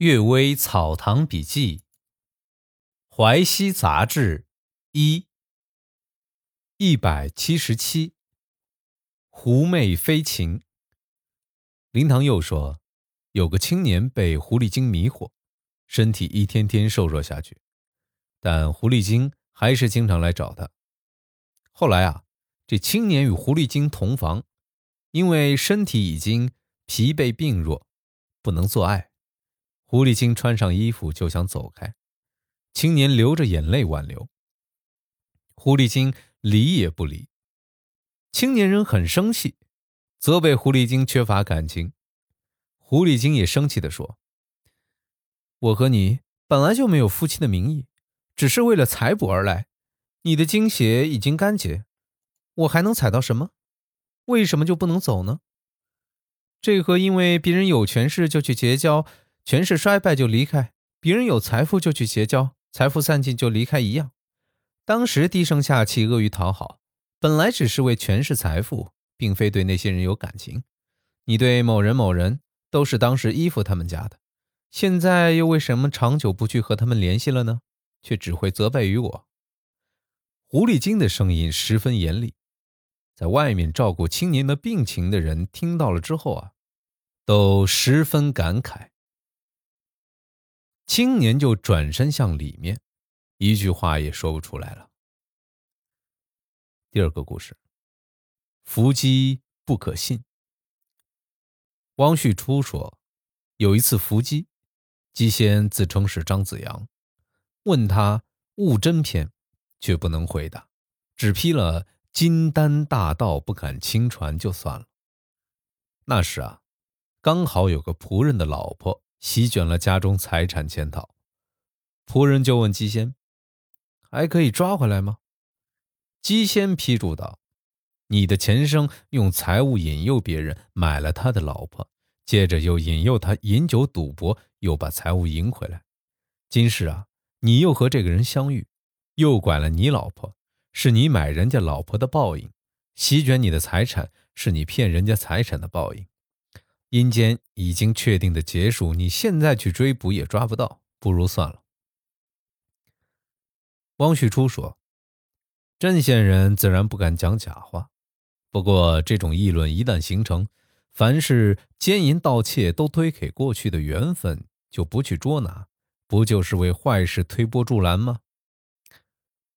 《岳微草堂笔记》《淮西杂志》一一百七十七。狐媚飞禽。林堂又说，有个青年被狐狸精迷惑，身体一天天瘦弱下去，但狐狸精还是经常来找他。后来啊，这青年与狐狸精同房，因为身体已经疲惫病弱，不能做爱。狐狸精穿上衣服就想走开，青年流着眼泪挽留。狐狸精理也不理，青年人很生气，责备狐狸精缺乏感情。狐狸精也生气地说：“我和你本来就没有夫妻的名义，只是为了采捕而来。你的精血已经干结，我还能采到什么？为什么就不能走呢？这和因为别人有权势就去结交。”权势衰败就离开，别人有财富就去结交，财富散尽就离开一样。当时低声下气、恶于讨好，本来只是为权势财富，并非对那些人有感情。你对某人某人都是当时依附他们家的，现在又为什么长久不去和他们联系了呢？却只会责备于我。狐狸精的声音十分严厉，在外面照顾青年的病情的人听到了之后啊，都十分感慨。青年就转身向里面，一句话也说不出来了。第二个故事，伏击不可信。汪旭初说，有一次伏击，姬仙自称是张子阳，问他悟真篇，却不能回答，只批了金丹大道不敢轻传就算了。那时啊，刚好有个仆人的老婆。席卷了家中财产潜逃，仆人就问姬仙：“还可以抓回来吗？”姬仙批注道：“你的前生用财物引诱别人买了他的老婆，接着又引诱他饮酒赌博，又把财物赢回来。今世啊，你又和这个人相遇，诱拐了你老婆，是你买人家老婆的报应；席卷你的财产，是你骗人家财产的报应。”阴间已经确定的结束，你现在去追捕也抓不到，不如算了。汪旭初说：“镇县人自然不敢讲假话，不过这种议论一旦形成，凡是奸淫盗窃都推给过去的缘分，就不去捉拿，不就是为坏事推波助澜吗？”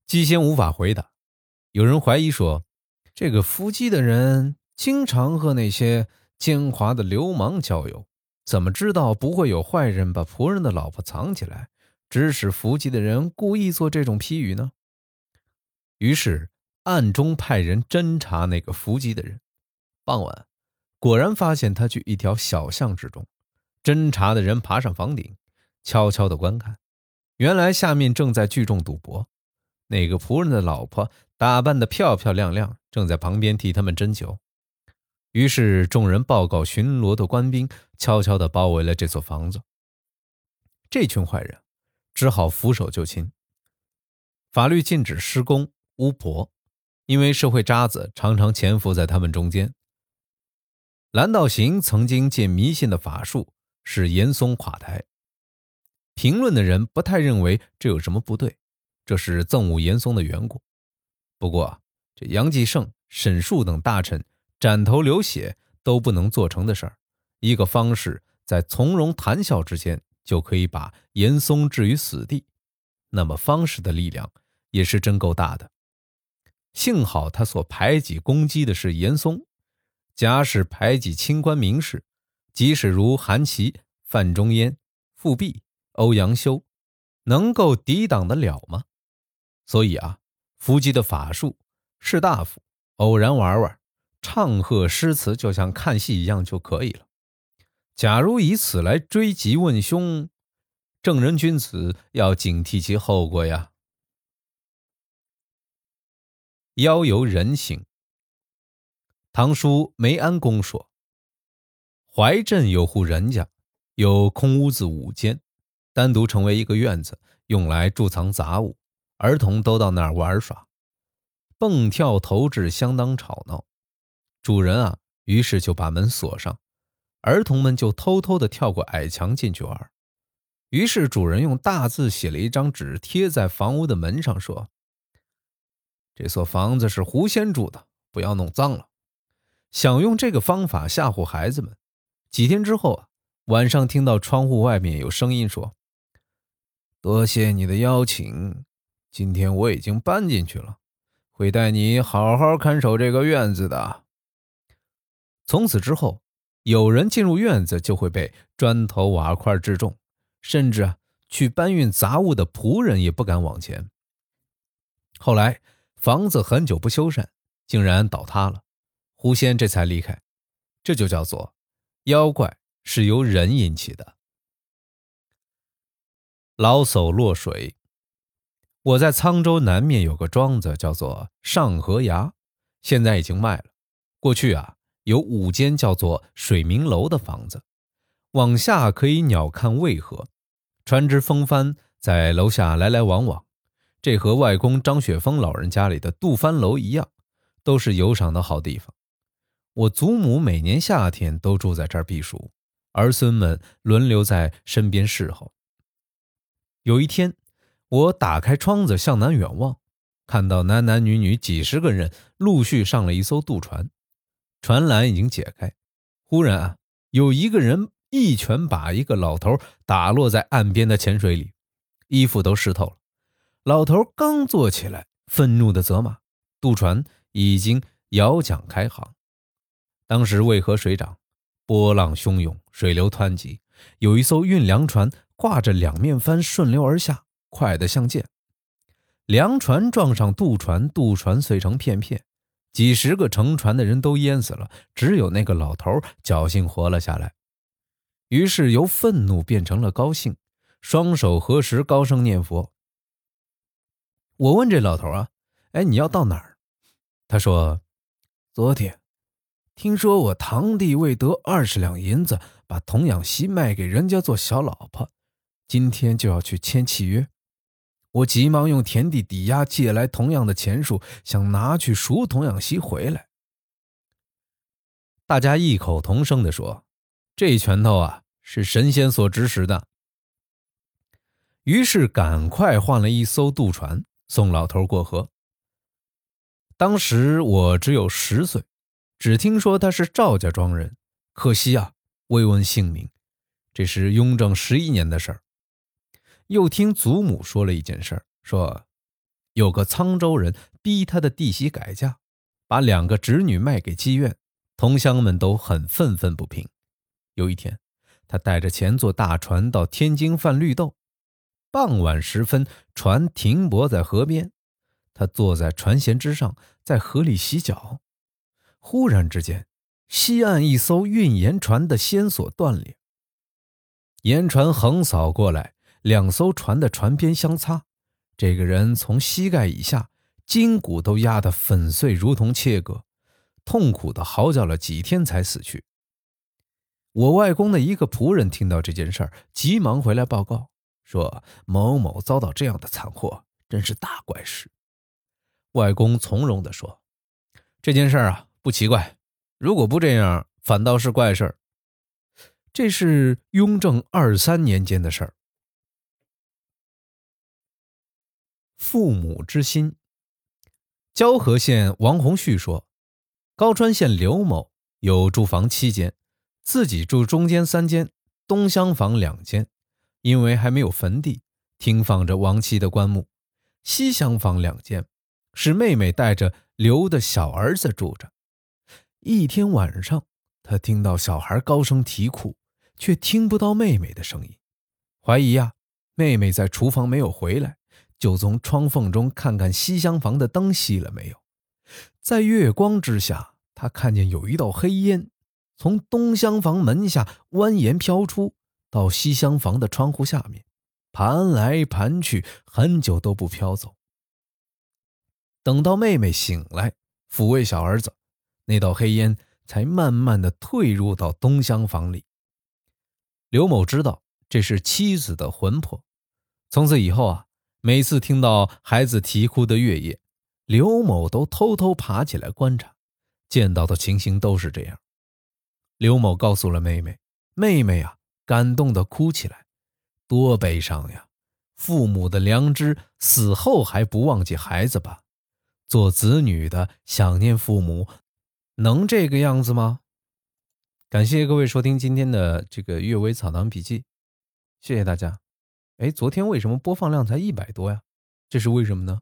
姬仙无法回答。有人怀疑说：“这个伏击的人经常和那些……”奸猾的流氓交友，怎么知道不会有坏人把仆人的老婆藏起来，指使伏击的人故意做这种批语呢？于是暗中派人侦查那个伏击的人。傍晚，果然发现他去一条小巷之中。侦查的人爬上房顶，悄悄地观看，原来下面正在聚众赌博。那个仆人的老婆打扮得漂漂亮亮，正在旁边替他们斟酒。于是，众人报告巡逻的官兵，悄悄地包围了这座房子。这群坏人只好俯首就擒。法律禁止施工巫婆，因为社会渣子常常潜伏在他们中间。蓝道行曾经借迷信的法术使严嵩垮台，评论的人不太认为这有什么不对，这是憎恶严嵩的缘故。不过，这杨继盛、沈树等大臣。斩头流血都不能做成的事儿，一个方士在从容谈笑之间就可以把严嵩置于死地，那么方士的力量也是真够大的。幸好他所排挤攻击的是严嵩，假使排挤清官名士，即使如韩琦、范仲淹、富弼、欧阳修，能够抵挡得了吗？所以啊，伏击的法术，士大夫偶然玩玩。唱和诗词就像看戏一样就可以了。假如以此来追及问凶，正人君子要警惕其后果呀。妖游人行。唐书梅安公说，怀镇有户人家，有空屋子五间，单独成为一个院子，用来贮藏杂物，儿童都到那儿玩耍，蹦跳投掷，相当吵闹。主人啊，于是就把门锁上，儿童们就偷偷的跳过矮墙进去玩。于是主人用大字写了一张纸，贴在房屋的门上，说：“这所房子是狐仙住的，不要弄脏了。”想用这个方法吓唬孩子们。几天之后啊，晚上听到窗户外面有声音说：“多谢你的邀请，今天我已经搬进去了，会带你好好看守这个院子的。”从此之后，有人进入院子就会被砖头瓦块制中。甚至，去搬运杂物的仆人也不敢往前。后来房子很久不修缮，竟然倒塌了，狐仙这才离开。这就叫做妖怪是由人引起的。老叟落水。我在沧州南面有个庄子，叫做上河崖，现在已经卖了。过去啊，有五间叫做水明楼的房子。往下可以鸟瞰渭河，船只风帆在楼下来来往往。这和外公张雪峰老人家里的渡帆楼一样，都是游赏的好地方。我祖母每年夏天都住在这儿避暑，儿孙们轮流在身边侍候。有一天，我打开窗子向南远望，看到男男女女几十个人陆续上了一艘渡船，船缆已经解开。忽然啊，有一个人。一拳把一个老头打落在岸边的浅水里，衣服都湿透了。老头刚坐起来，愤怒地责骂：“渡船已经摇桨开航，当时渭河水涨，波浪汹涌，水流湍急，有一艘运粮船挂着两面帆顺流而下，快得像箭。粮船撞上渡船，渡船碎成片片，几十个乘船的人都淹死了，只有那个老头侥幸活了下来。”于是由愤怒变成了高兴，双手合十，高声念佛。我问这老头啊，哎，你要到哪儿？他说：“昨天听说我堂弟为得二十两银子，把童养媳卖给人家做小老婆，今天就要去签契约。我急忙用田地抵押借来同样的钱数，想拿去赎童养媳回来。”大家异口同声地说。这拳头啊，是神仙所指使的。于是赶快换了一艘渡船送老头过河。当时我只有十岁，只听说他是赵家庄人，可惜啊，未问姓名。这是雍正十一年的事儿。又听祖母说了一件事儿，说有个沧州人逼他的弟媳改嫁，把两个侄女卖给妓院，同乡们都很愤愤不平。有一天，他带着钱坐大船到天津贩绿豆。傍晚时分，船停泊在河边，他坐在船舷之上，在河里洗脚。忽然之间，西岸一艘运盐船的纤索断裂，盐船横扫过来，两艘船的船边相擦。这个人从膝盖以下，筋骨都压得粉碎，如同切割，痛苦地嚎叫了几天，才死去。我外公的一个仆人听到这件事儿，急忙回来报告说：“某某遭到这样的惨祸，真是大怪事。”外公从容地说：“这件事啊，不奇怪。如果不这样，反倒是怪事儿。这是雍正二三年间的事儿。”父母之心。交河县王洪旭说：“高川县刘某有住房七间。”自己住中间三间，东厢房两间，因为还没有坟地，停放着亡妻的棺木；西厢房两间，是妹妹带着刘的小儿子住着。一天晚上，他听到小孩高声啼哭，却听不到妹妹的声音，怀疑呀，妹妹在厨房没有回来，就从窗缝中看看西厢房的灯熄了没有。在月光之下，他看见有一道黑烟。从东厢房门下蜿蜒飘出，到西厢房的窗户下面，盘来盘去，很久都不飘走。等到妹妹醒来，抚慰小儿子，那道黑烟才慢慢的退入到东厢房里。刘某知道这是妻子的魂魄，从此以后啊，每次听到孩子啼哭的月夜，刘某都偷偷爬起来观察，见到的情形都是这样。刘某告诉了妹妹，妹妹啊，感动的哭起来。多悲伤呀！父母的良知，死后还不忘记孩子吧？做子女的想念父母，能这个样子吗？感谢各位收听今天的这个《阅微草堂笔记》，谢谢大家。哎，昨天为什么播放量才一百多呀？这是为什么呢？